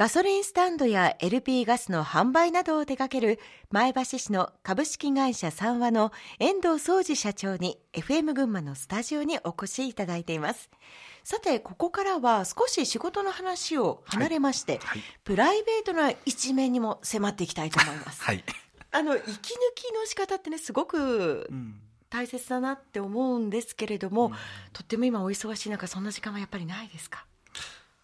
ガソリンスタンドや LP ガスの販売などを手掛ける前橋市の株式会社三和の遠藤総司社長に FM 群馬のスタジオにお越しいただいています。さてここからは少し仕事の話を離れまして、はい。はい、プライベートな一面にも迫っていきたいと思います、はい、あの息抜きの仕方ってねすごく、大切だなって思うんですけれども、うん、とっても今お忙しい中そんな時間はやっぱりないですか？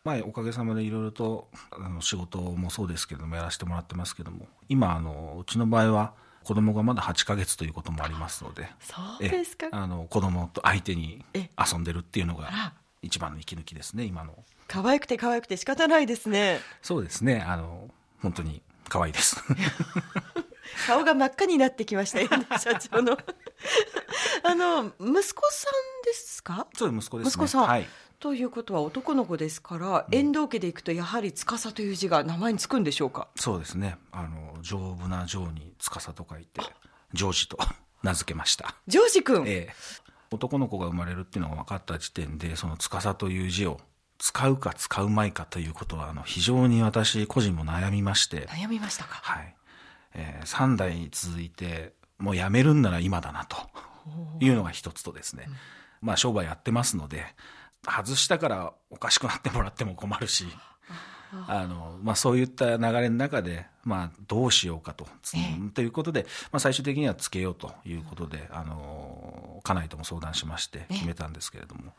まあ、おかげさまでいろいろとあの仕事もそうですけどもやらせてもらってますけども今あのうちの場合は子供がまだ8か月ということもありますのでそうですか？あの子供と相手に遊んでるっていうのが一番の息抜きですね今の。可愛くて可愛くて仕方ないですね。そうですね。あの本当に可愛いです。顔が真っ赤になってきましたよ、社長の。あの息子さんですか？そう息子です、ね、息子さん、はい、ということは男の子ですから、遠藤家でいくとやはり司という字が名前につくんでしょうか？そうですね。あの丈夫な丈に司と書いてジョージと名付けました。ジョージ君、ええ、男の子が生まれるっていうのが分かった時点でその司という字を使うか使うまいかということはあの非常に私個人も悩みまして。悩みましたか。はい、えー、3代続いてもうやめるんなら今だなと。いうのが一つとですね、まあ商売やってますので外したからおかしくなってもらっても困るし、あの、まあそういった流れの中で、まあどうしようかと、ということで、まあ最終的にはつけようということで、あの、家内とも相談しまして決めたんですけれども、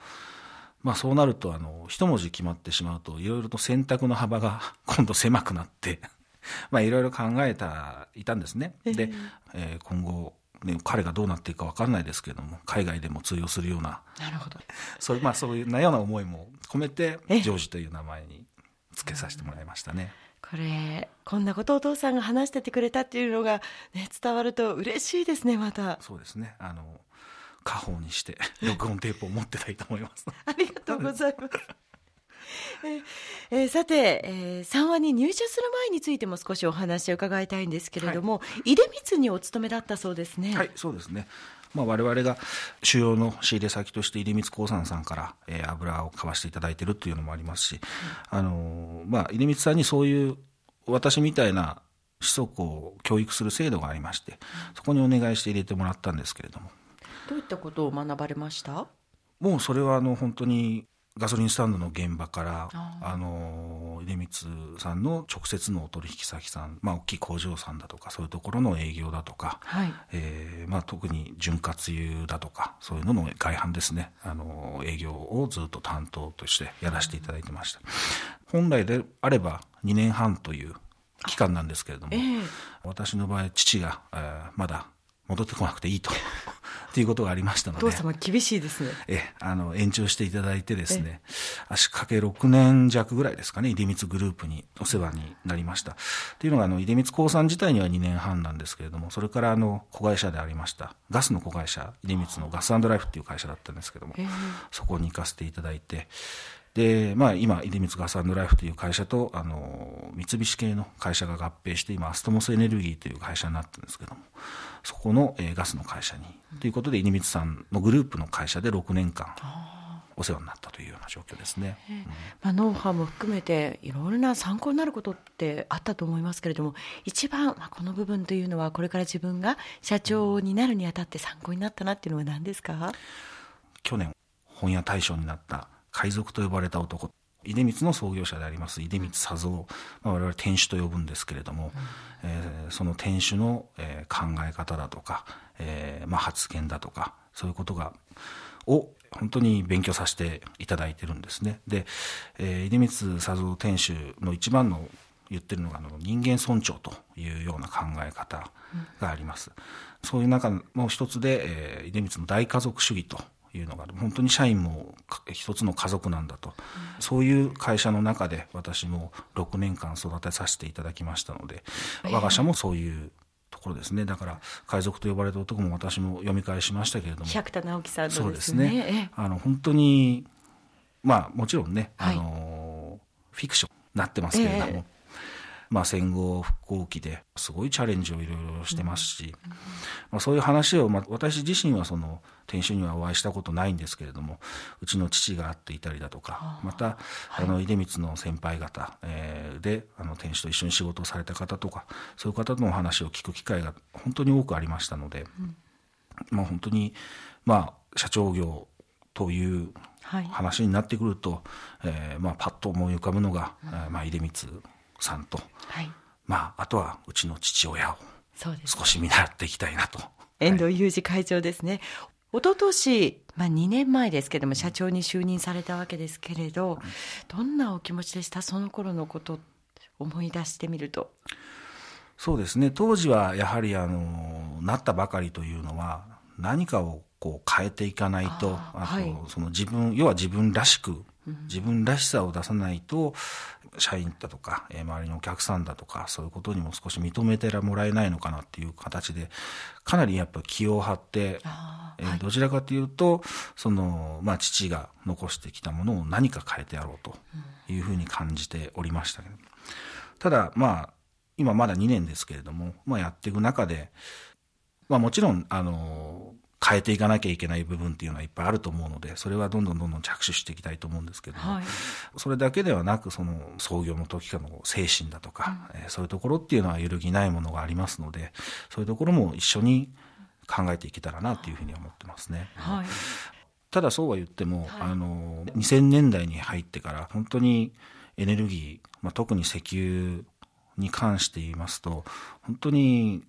まあそうなると、あの、一文字決まってしまうと、いろいろと選択の幅が 今度狭くなって、まあいろいろ考えた、いたんですね。で、えー、今後、ね、彼がどうなっていくか分かんないですけれども海外でも通用するようななるほど。そういう,、まあ、そういうなような思いも込めてジョージという名前に付けさせてもらいましたね。これこんなことをお父さんが話しててくれたっていうのが、ね、伝わると嬉しいですねまた。そうですね。あの家宝にして録音テープを持ってたいと思います。ありがとうございますえー、さて、えー、三話に入社する前についても少しお話を伺いたいんですけれども、はい、出光にお勤めだったそうですね。はいそうですね。まあ、我々が主要の仕入れ先として出光興産さんから、えー、油を買わせていただいているというのもありますし、あのまあ、出光さんにそういう私みたいな子息を教育する制度がありまして、そこにお願いして入れてもらったんですけれども。どういったことを学ばれました？もうそれはあの本当にガソリンスタンドの現場からあの出光さんの直接のお取引先さん、まあ、大きい工場さんだとかそういうところの営業だとか、はい、えー、まあ、特に潤滑油だとかそういうのの外販ですね。あの営業をずっと担当としてやらせていただいてました、本来であれば2年半という期間なんですけれども、えー、私の場合父が、えー、まだ戻ってこなくていいとっていうことがありましたので。お父様厳しいですね。え、あの、延長していただいてですね、足掛け6年弱ぐらいですかね、出光グループにお世話になりました。っていうのが、あの、出光興産自体には2年半なんですけれども、それからあの、子会社でありました、ガスの子会社、出光のガスライフっていう会社だったんですけども、そこに行かせていただいて、で、まあ、今、出光ガスライフという会社と、あの、三菱系の会社が合併して、今、アストモスエネルギーという会社になってるんですけども、そこの、えー、ガスの会社に、ということで、出光さんのグループの会社で6年間、お世話になったというような状況ですね。うん、まあ、ノウハウも含めて、いろいろな参考になることってあったと思いますけれども、一番、まあ、この部分というのは、これから自分が社長になるにあたって参考になったなっていうのは何ですか？去年、本屋大賞になった海賊と呼ばれた男出光の創業者であります出光佐三、まあ、我々店主と呼ぶんですけれども、うん、えー、その店主の、えー、考え方だとか、えーまあ、発言だとかそういうことがを本当に勉強させていただいてるんですね。で、えー、出光佐三店主の一番の言ってるのがあの人間尊重というような考え方があります、うん、そういう中の一つで、えー、出光の大家族主義というのが本当に社員も一つの家族なんだと、うん、そういう会社の中で私も6年間育てさせていただきましたので、えー、我が社もそういうところですね。だから海賊と呼ばれた男も私も読み返しましたけれども。百田直樹さん、ね、そうですね。あの本当にまあもちろんね、はい、あのフィクションになってますけれども、えーまあ、戦後復興期ですごいチャレンジをいろいろしてますし、まあ、そういう話を、まあ、私自身はその店主にはお会いしたことないんですけれどもうちの父が会っていたりだとかまた、あの出光の先輩方、えー、であの店主と一緒に仕事をされた方とかそういう方のお話を聞く機会が本当に多くありましたので、まあ、本当に、まあ、社長業という話になってくると、はい、えー、まあ、パッと思い浮かぶのが、うん、まあ、出光さんと、はい、まあ、あとはうちの父親を少し見習っていきたいなと。遠藤裕二会長ですね。一昨年まあ、2年前ですけども社長に就任されたわけですけれど、どんなお気持ちでした？その頃のこと思い出してみると。そうですね。当時はやはりあのなったばかりというのは何かをこう変えていかないとあと、その自分要は自分らしく自分らしさを出さないと社員だとか、えー、周りのお客さんだとかそういうことにも少し認めてもらえないのかなっていう形でかなりやっぱ気を張って、えー、どちらかというとその、まあ、父が残してきたものを何か変えてやろうというふうに感じておりましたけど、ただまあ今まだ2年ですけれども、まあ、やっていく中で、まあ、もちろんあの変えていかなきゃいけない部分っていうのはいっぱいあると思うのでそれはどんどんどんどん着手していきたいと思うんですけども、はい、それだけではなくその創業の時からの精神だとか、うん、えー、そういうところっていうのは揺るぎないものがありますのでそういうところも一緒に考えていけたらなというふうに思ってますね。はい、ただそうは言っても、はい、あの2000年代に入ってから本当にエネルギー、まあ、特に石油に関して言いますと本当に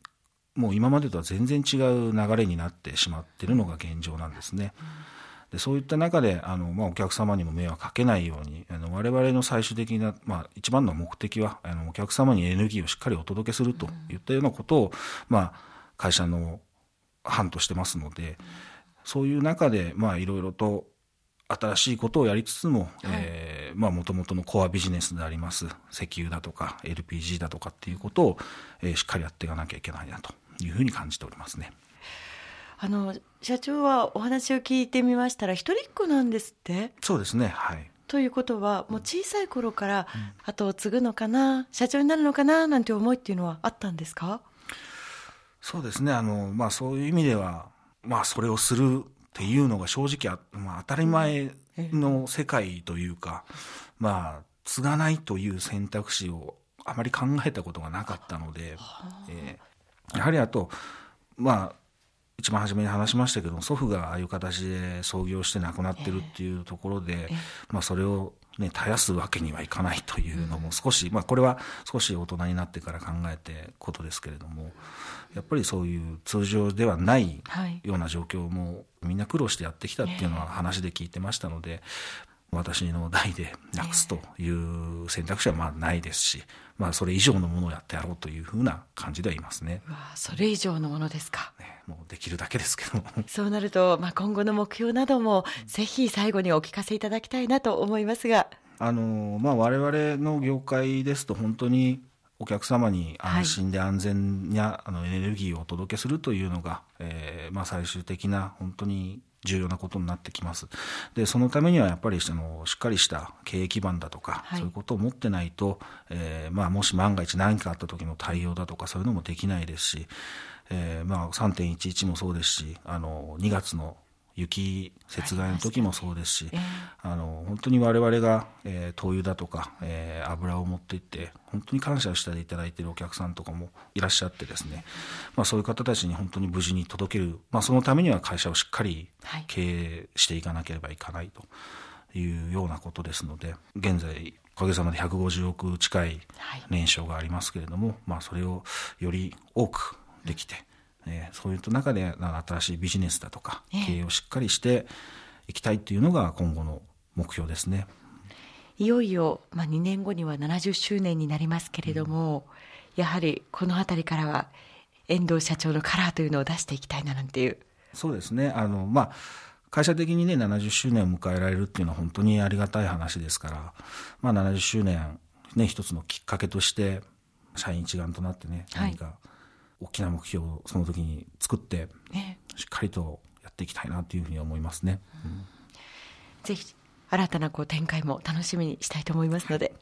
もう今までとは全然違う流れになってしまっているのが現状なんですね。でそういった中であの、まあ、お客様にも迷惑かけないようにあの我々の最終的な、まあ、一番の目的はあのお客様にエネルギーをしっかりお届けするといったようなことを、まあ、会社の班としてますのでそういう中でいろいろと新しいことをやりつつも、はい、えー、まあ、もともとのコアビジネスであります石油だとか LPG だとかっていうことを、えー、しっかりやっていかなきゃいけないなというふうに感じておりますね。あの社長はお話を聞いてみましたら一人っ子なんですって？そうですねはい。ということはもう小さい頃から後を継ぐのかな、社長になるのかななんて思いっていうのはあったんですか？そうですねあの、まあ、そういう意味では、まあ、それをするっていうのが正直まあ、当たり前の世界というか、まあ、継がないという選択肢をあまり考えたことがなかったので、えやはりあと、まあ、一番初めに話しましたけど祖父がああいう形で創業して亡くなってるっていうところで、えー、まあ、それを、ね、絶やすわけにはいかないというのも少し、まあ、これは少し大人になってから考えてことですけれどもやっぱりそういう通常ではない。ような状況もみんな苦労してやってきたっていうのは話で聞いてましたので、私の代でなくすという選択肢はまあないですし、まあ、それ以上のものをやってやろうというふうな感じではいますね。わそれ以上のものですか。ね、もうできるだけですけどそうなると、まあ、今後の目標なども、ぜひ最後にお聞かせいただきたいなと思いますが。あのまあ、我々の業界ですと本当にお客様に安心で安全な、はい、あのエネルギーをお届けするというのが、えーまあ、最終的な本当に重要なことになってきます。で、そのためにはやっぱりあのしっかりした経営基盤だとか、はい、そういうことを持ってないと、えー、まあもし万が一何かあった時の対応だとかそういうのもできないですし、えー、まあ3.11もそうですし、あの2月の雪雪害の時もそうですし、あの本当に我々が、えー、灯油だとか、えー、油を持っていって本当に感謝していただいているお客さんとかもいらっしゃってですね、まあ、そういう方たちに本当に無事に届ける、まあ、そのためには会社をしっかり経営していかなければいかないというようなことですので現在おかげさまで150億近い。年商がありますけれども、まあ、それをより多くできて、えー、そういう中で新しいビジネスだとか経営をしっかりしていきたいというのが今後の目標ですね。いよいよ、まあ、2年後には70周年になりますけれども、うん、やはりこの辺りからは遠藤社長のカラーというのを出していきたいななんていう。そうですねあの、まあ会社的にね70周年を迎えられるっていうのは本当にありがたい話ですから、まあ、70周年ね一つのきっかけとして社員一丸となってね、何か大きな目標をその時に作って、しっかりとやっていきたいなというふうに思いますね。うん、ぜひ新たなこう展開も楽しみにしたいと思いますので、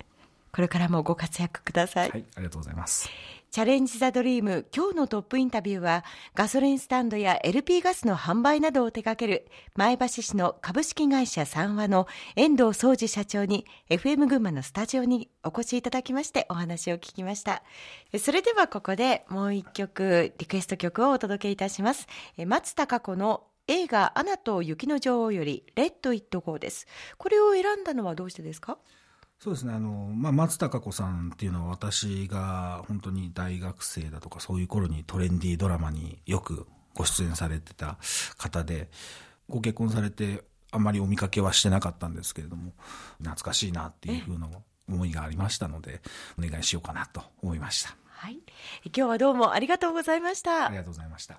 これからもご活躍ください。はい、ありがとうございます。チャレンジ・ザ・ドリーム今日のトップインタビューはガソリンスタンドや LP ガスの販売などを手掛ける前橋市の株式会社三和の遠藤総司社長に FM 群馬のスタジオにお越しいただきましてお話を聞きましたそれではここでもう一曲リクエスト曲をお届けいたします松たか子の映画「アナと雪の女王」より「レッド・イット・ゴー」ですこれを選んだのはどうしてですか？そうですねあの、まあ、松たか子さんっていうのは私が本当に大学生だとかそういう頃にトレンディードラマによくご出演されてた方でご結婚されてあんまりお見かけはしてなかったんですけれども懐かしいなっていうふうな思いがありましたのでお願いしようかなと思いました。はい、今日はどうもありがとうございました。ありがとうございました。